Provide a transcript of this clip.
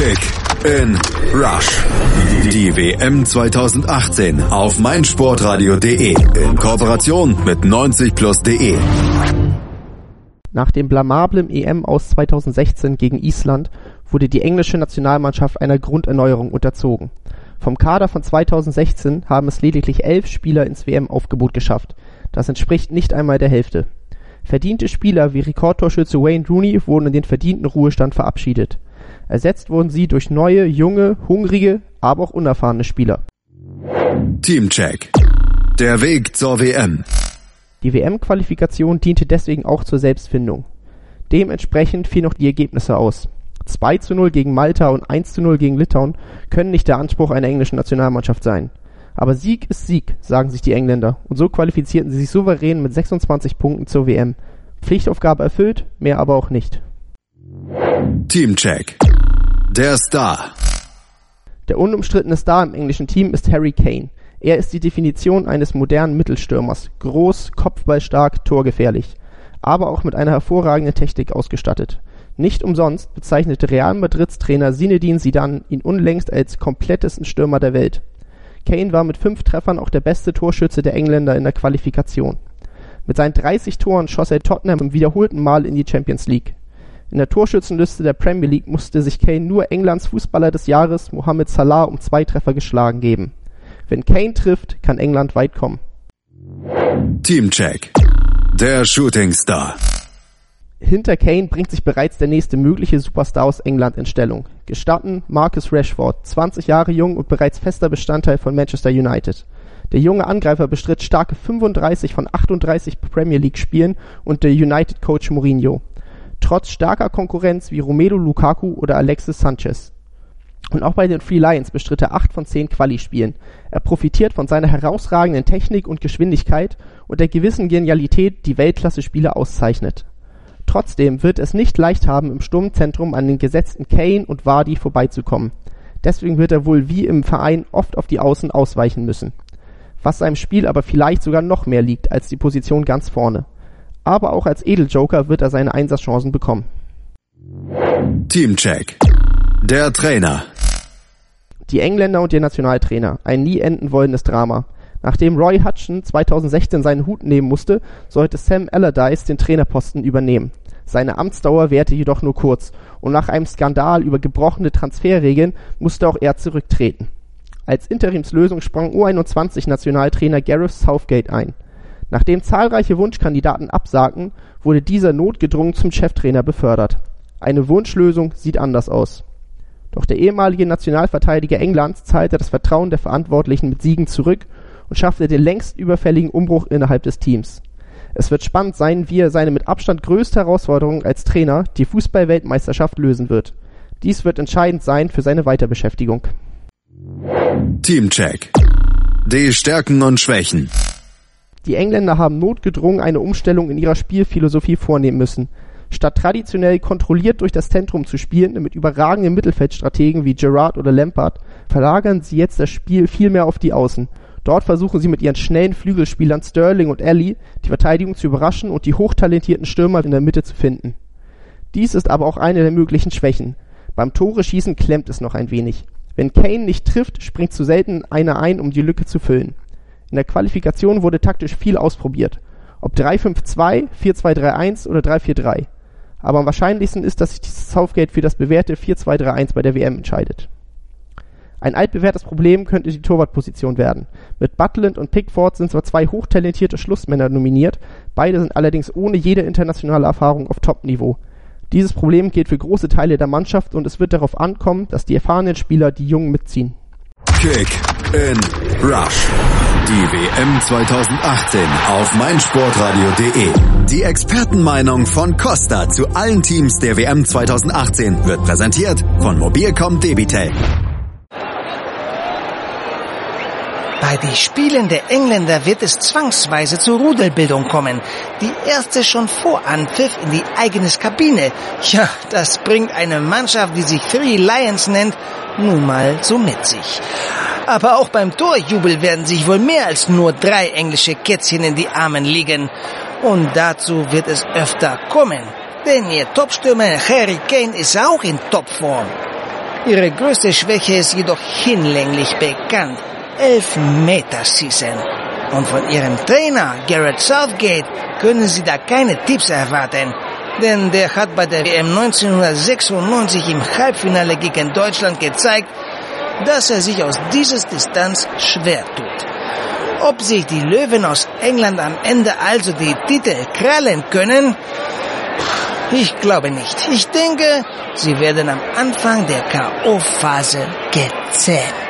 Kick in Rush. Die WM 2018 auf meinsportradio.de in Kooperation mit 90plus.de. Nach dem blamablen EM aus 2016 gegen Island wurde die englische Nationalmannschaft einer Grunderneuerung unterzogen. Vom Kader von 2016 haben es lediglich elf Spieler ins WM-Aufgebot geschafft. Das entspricht nicht einmal der Hälfte. Verdiente Spieler wie Rekordtorschütze Wayne Rooney wurden in den verdienten Ruhestand verabschiedet. Ersetzt wurden sie durch neue, junge, hungrige, aber auch unerfahrene Spieler. Teamcheck. Der Weg zur WM. Die WM-Qualifikation diente deswegen auch zur Selbstfindung. Dementsprechend fielen auch die Ergebnisse aus. 2 zu 0 gegen Malta und 1 zu 0 gegen Litauen können nicht der Anspruch einer englischen Nationalmannschaft sein. Aber Sieg ist Sieg, sagen sich die Engländer, und so qualifizierten sie sich souverän mit 26 Punkten zur WM. Pflichtaufgabe erfüllt, mehr aber auch nicht. Teamcheck. Der Star. Der unumstrittene Star im englischen Team ist Harry Kane. Er ist die Definition eines modernen Mittelstürmers. Groß, kopfballstark, torgefährlich. Aber auch mit einer hervorragenden Technik ausgestattet. Nicht umsonst bezeichnete Real Madrids Trainer Zinedine Zidane ihn unlängst als komplettesten Stürmer der Welt. Kane war mit fünf Treffern auch der beste Torschütze der Engländer in der Qualifikation. Mit seinen 30 Toren schoss er Tottenham im wiederholten Mal in die Champions League. In der Torschützenliste der Premier League musste sich Kane nur Englands Fußballer des Jahres Mohamed Salah um zwei Treffer geschlagen geben. Wenn Kane trifft, kann England weit kommen. Teamcheck. Der Shooting Star. Hinter Kane bringt sich bereits der nächste mögliche Superstar aus England in Stellung. Gestatten Marcus Rashford, 20 Jahre jung und bereits fester Bestandteil von Manchester United. Der junge Angreifer bestritt starke 35 von 38 Premier League Spielen unter United Coach Mourinho trotz starker Konkurrenz wie Romelu Lukaku oder Alexis Sanchez. Und auch bei den Free Lions bestritt er acht von zehn Quali-Spielen. Er profitiert von seiner herausragenden Technik und Geschwindigkeit und der gewissen Genialität, die Weltklasse-Spieler auszeichnet. Trotzdem wird es nicht leicht haben, im Sturmzentrum an den gesetzten Kane und Vardy vorbeizukommen. Deswegen wird er wohl wie im Verein oft auf die Außen ausweichen müssen. Was seinem Spiel aber vielleicht sogar noch mehr liegt als die Position ganz vorne aber auch als Edeljoker wird er seine Einsatzchancen bekommen. Teamcheck. Der Trainer. Die Engländer und ihr Nationaltrainer. Ein nie enden wollendes Drama. Nachdem Roy Hudson 2016 seinen Hut nehmen musste, sollte Sam Allardyce den Trainerposten übernehmen. Seine Amtsdauer währte jedoch nur kurz und nach einem Skandal über gebrochene Transferregeln musste auch er zurücktreten. Als Interimslösung sprang U21-Nationaltrainer Gareth Southgate ein. Nachdem zahlreiche Wunschkandidaten absagten, wurde dieser notgedrungen zum Cheftrainer befördert. Eine Wunschlösung sieht anders aus. Doch der ehemalige Nationalverteidiger Englands zahlte das Vertrauen der Verantwortlichen mit Siegen zurück und schaffte den längst überfälligen Umbruch innerhalb des Teams. Es wird spannend sein, wie er seine mit Abstand größte Herausforderung als Trainer, die Fußballweltmeisterschaft, lösen wird. Dies wird entscheidend sein für seine Weiterbeschäftigung. Teamcheck. Die Stärken und Schwächen. Die Engländer haben notgedrungen eine Umstellung in ihrer Spielphilosophie vornehmen müssen. Statt traditionell kontrolliert durch das Zentrum zu spielen mit überragenden Mittelfeldstrategen wie Gerrard oder Lampard, verlagern sie jetzt das Spiel vielmehr auf die Außen. Dort versuchen sie mit ihren schnellen Flügelspielern Sterling und Alley die Verteidigung zu überraschen und die hochtalentierten Stürmer in der Mitte zu finden. Dies ist aber auch eine der möglichen Schwächen. Beim Tore-Schießen klemmt es noch ein wenig. Wenn Kane nicht trifft, springt zu selten einer ein, um die Lücke zu füllen. In der Qualifikation wurde taktisch viel ausprobiert. Ob 3-5-2, 4-2-3-1 oder 3-4-3. Aber am wahrscheinlichsten ist, dass sich Southgate für das bewährte 4-2-3-1 bei der WM entscheidet. Ein altbewährtes Problem könnte die Torwartposition werden. Mit Butland und Pickford sind zwar zwei hochtalentierte Schlussmänner nominiert, beide sind allerdings ohne jede internationale Erfahrung auf Top-Niveau. Dieses Problem gilt für große Teile der Mannschaft und es wird darauf ankommen, dass die erfahrenen Spieler die Jungen mitziehen. Kick in Rush. Die WM 2018 auf meinsportradio.de. Die Expertenmeinung von Costa zu allen Teams der WM 2018 wird präsentiert von Mobilcom Debitel. Bei den Spielen der Engländer wird es zwangsweise zur Rudelbildung kommen. Die erste schon vor Anpfiff in die eigenes Kabine. Ja, das bringt eine Mannschaft, die sich Three Lions nennt, nun mal so mit sich. Aber auch beim Torjubel werden sich wohl mehr als nur drei englische Kätzchen in die Armen liegen. Und dazu wird es öfter kommen. Denn ihr Topstürmer Harry Kane ist auch in Topform. Ihre größte Schwäche ist jedoch hinlänglich bekannt. Elfmeterschießen. Und von Ihrem Trainer, Garrett Southgate, können Sie da keine Tipps erwarten. Denn der hat bei der WM 1996 im Halbfinale gegen Deutschland gezeigt, dass er sich aus dieser Distanz schwer tut. Ob sich die Löwen aus England am Ende also die Titel krallen können? Ich glaube nicht. Ich denke, sie werden am Anfang der K.O.-Phase gezähmt.